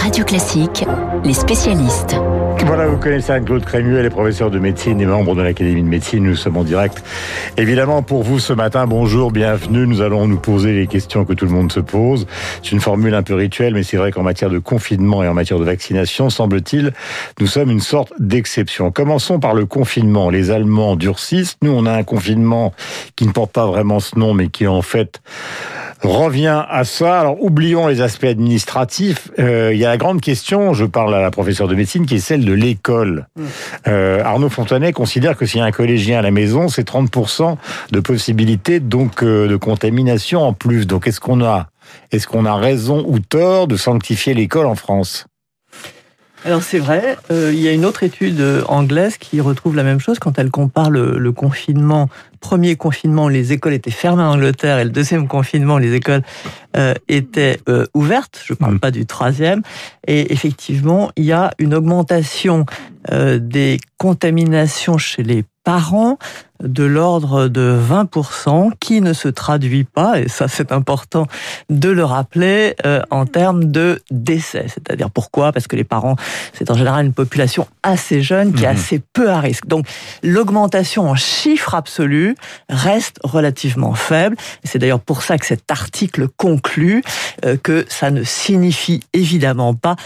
Radio Classique, les spécialistes. Voilà, vous connaissez Anne-Claude Crémieux, elle est professeure de médecine et membre de l'Académie de médecine. Nous sommes en direct. Évidemment, pour vous ce matin, bonjour, bienvenue. Nous allons nous poser les questions que tout le monde se pose. C'est une formule un peu rituelle, mais c'est vrai qu'en matière de confinement et en matière de vaccination, semble-t-il, nous sommes une sorte d'exception. Commençons par le confinement. Les Allemands durcissent. Nous, on a un confinement qui ne porte pas vraiment ce nom, mais qui en fait revient à ça. Alors, oublions les aspects administratifs. Euh, il y a la grande question, je parle à la professeure de médecine, qui est celle de l'école. Mm. Euh, Arnaud Fontanet considère que s'il y a un collégien à la maison, c'est 30% de possibilité donc euh, de contamination en plus. Donc, est-ce qu'on a, est-ce qu'on a raison ou tort de sanctifier l'école en France? Alors c'est vrai, euh, il y a une autre étude euh, anglaise qui retrouve la même chose quand elle compare le, le, confinement. Premier confinement, les écoles étaient fermées en Angleterre et le deuxième confinement, les écoles euh, étaient euh, ouvertes. Je ne parle mm. pas du troisième. Et effectivement, il y a une augmentation euh, des contaminations chez les parents de l'ordre de 20%, qui ne se traduit pas, et ça c'est important de le rappeler, euh, en termes de décès. C'est-à-dire pourquoi? Parce que les parents, c'est en général une population assez jeune qui est mhm. assez peu à risque. Donc l'augmentation en chiffre absolu reste relativement faible. C'est d'ailleurs pour ça que cet article conclut euh, que ça ne signifie évidemment pas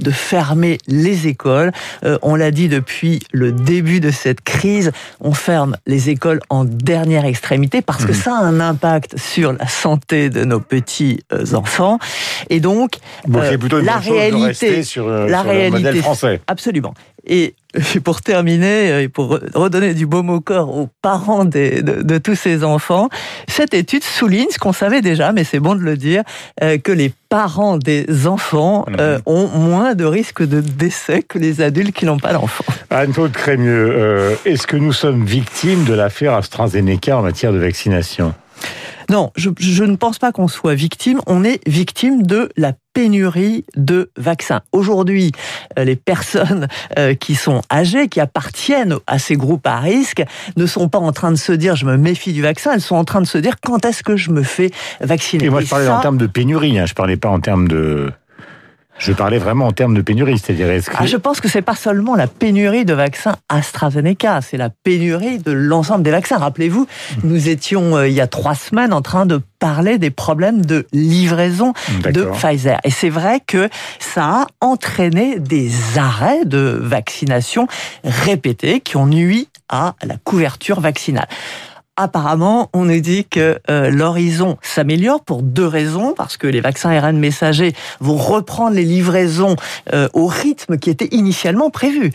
de fermer les écoles. Euh, on l'a dit depuis le début de cette crise, on ferme les écoles en dernière extrémité parce que mhm. ça a un impact sur la santé de nos petits euh, enfants. Et donc, euh, la réalité, sur, euh, la réalité, français. Absolument. Et pour terminer, et pour redonner du baume au corps aux parents de, de, tous ces enfants, cette étude souligne ce qu'on savait déjà, mais c'est bon de le dire, que les parents des enfants mhm. ont moins de risques de décès que les adultes qui n'ont pas d'enfants. Anne-Claude Crémieux, est-ce que nous sommes victimes de l'affaire AstraZeneca en matière de vaccination? Non, je, ne pense pas qu'on soit victime. On est victime de la pénurie de vaccins. Aujourd'hui, euh, les personnes euh, qui sont âgées, qui appartiennent à ces groupes à risque, ne sont pas en train de se dire je me méfie du vaccin, elles sont en train de se dire quand est-ce que je me fais vacciner? Et moi, je parlais en termes de pénurie, hein, je parlais pas en termes de je parlais vraiment en termes de pénurie, c'est-à-dire ah, Je pense que c'est pas seulement la pénurie de vaccins AstraZeneca, c'est la pénurie de l'ensemble des vaccins. Rappelez-vous, mmh. nous étions euh, il y a trois semaines en train de parler des problèmes de livraison de Pfizer. Et c'est vrai que ça a entraîné des arrêts de vaccination répétés qui ont nuit à la couverture vaccinale apparemment, on nous dit que euh, l'horizon s'améliore pour deux raisons, parce que les vaccins ARN messagers vont reprendre les livraisons euh, au rythme qui était initialement prévu,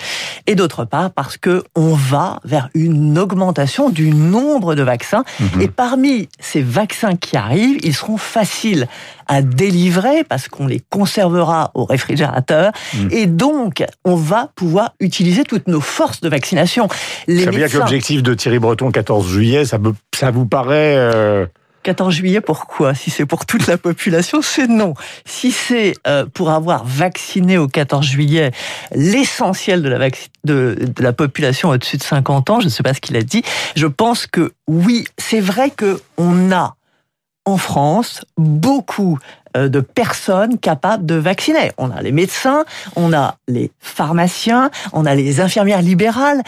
et d'autre part parce que on va vers une augmentation du nombre de vaccins, mhm. et parmi ces vaccins qui arrivent, ils seront faciles à délivrer parce qu'on les conservera au réfrigérateur mhm. et donc on va pouvoir utiliser toutes nos forces de vaccination. Les ça veut dire que l'objectif de Thierry Breton 14 juillet, ça, vous paraît... 14 euh, juillet, pourquoi? Si c'est pour toute la population, c'est non. Si c'est euh, pour avoir vacciné au 14 juillet l'essentiel de la, population au-dessus de 50 ans, je ne sais pas ce qu'il a dit, je pense que oui, c'est vrai que on a en France beaucoup euh, de personnes capables de vacciner. On a les médecins, on a les pharmaciens, on a les infirmières libérales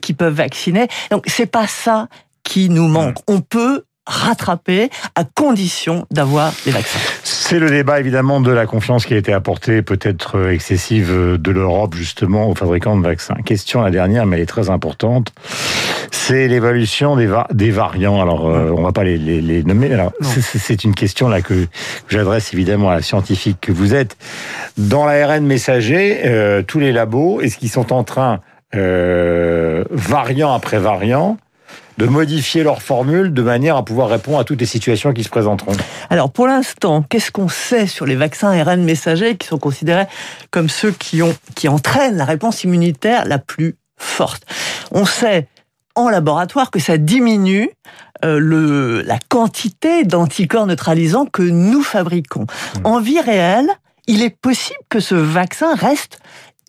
qui peuvent vacciner. Donc c'est pas ça qui nous manque. On peut rattraper à condition d'avoir les vaccins. C'est le débat évidemment de la confiance qui a été apportée, peut-être euh, excessive, euh, de l'Europe justement aux fabricants de vaccins. Question la dernière, mais elle est très importante. C'est l'évolution des, des variants. Alors, euh, on va pas les, les, nommer. Alors, c'est une question là que j'adresse évidemment à la scientifique que vous êtes. Dans l'ARN messager, tous les labos, est-ce qu'ils sont en train, variant après variant, de modifier leur formule de manière à pouvoir répondre à toutes les situations qui se présenteront Alors pour l'instant, qu'est-ce qu'on sait sur les vaccins ARN messagers qui sont considérés comme ceux qui, ont, qui entraînent la réponse immunitaire la plus forte? On sait en laboratoire que ça diminue euh, le, la quantité d'anticorps neutralisants que nous fabriquons. Mmh. En vie réelle, il est possible que ce vaccin reste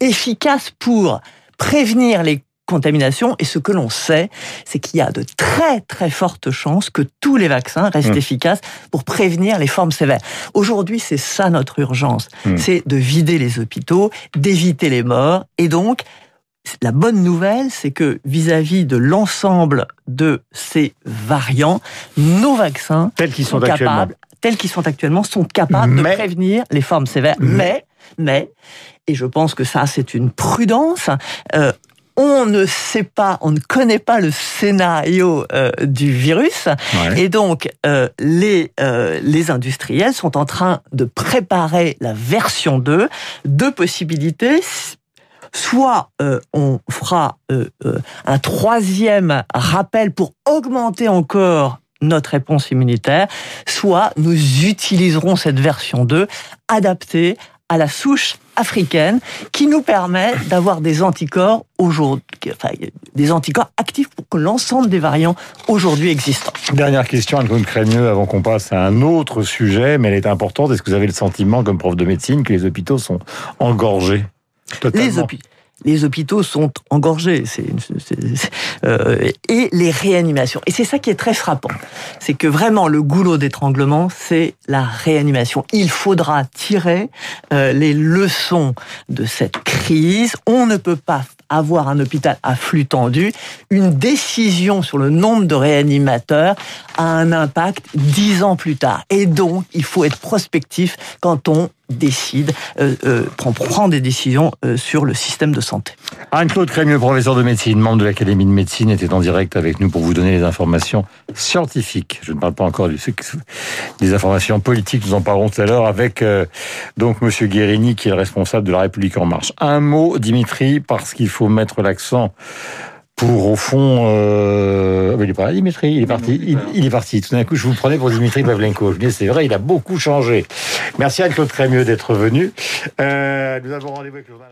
efficace pour prévenir les contamination. Et ce que l'on sait, c'est qu'il y a de très très fortes chances que tous les vaccins restent Mm. efficaces pour prévenir les formes sévères. Aujourd'hui, c'est ça notre urgence, Mm. c'est de vider les hôpitaux, d'éviter les morts, et donc la bonne nouvelle, c'est que vis-à-vis de l'ensemble de ces variants, nos vaccins Tels qu'ils sont, sont capables, tels qu'ils sont actuellement, sont capables Mais- de prévenir les formes sévères. Mais- Mais, mais, et je pense que ça, c'est une prudence. euh, on ne sait pas, on ne connaît pas le scénario euh, du virus, Ouais. et donc euh, les euh, les industriels sont en train de préparer la version 2. Deux possibilités. Soit euh, on fera euh, euh, un troisième rappel pour augmenter encore notre réponse immunitaire, soit nous utiliserons cette version 2 adaptée à la souche africaine qui nous permet d'avoir des anticorps aujourd'hui, enfin, des anticorps actifs pour que l'ensemble des variants aujourd'hui existants. Dernière question, Anne-Claude Crémieux, avant qu'on passe à un autre sujet, mais elle est importante. Est-ce que vous avez le sentiment, comme prof de médecine, que les hôpitaux sont engorgés Totalement? Les, hôpi- les hôpitaux sont engorgés, euh, et les réanimations. Et c'est ça qui est très frappant, c'est que vraiment le goulot d'étranglement, c'est la réanimation. Il faudra tirer euh, les leçons de cette crise. On ne peut pas avoir un hôpital à flux tendu. Une décision sur le nombre de réanimateurs a un impact dix ans plus tard. Et donc, il faut être prospectif quand on décide, euh, euh, prend, des décisions euh, sur le système de santé. Anne-Claude Crémieux, professeur de médecine, membre de l'Académie de médecine, était en direct avec nous pour vous donner les informations scientifiques. Je ne parle pas encore des informations politiques, nous en parlerons tout à l'heure avec donc Monsieur Guérini, qui est le responsable de la République en marche. Un mot, Dimitri, parce qu'il faut mettre l'accent pour au fond, euh... il est pas là, Dimitri, il est parti, il, il est parti. Tout d'un coup, je vous prenais pour Dimitri Pavlenko. Je me c'est vrai, il a beaucoup changé. Merci Anne-Claude Crémieux d'être venu. Euh, nous avons rendez-vous avec le journal.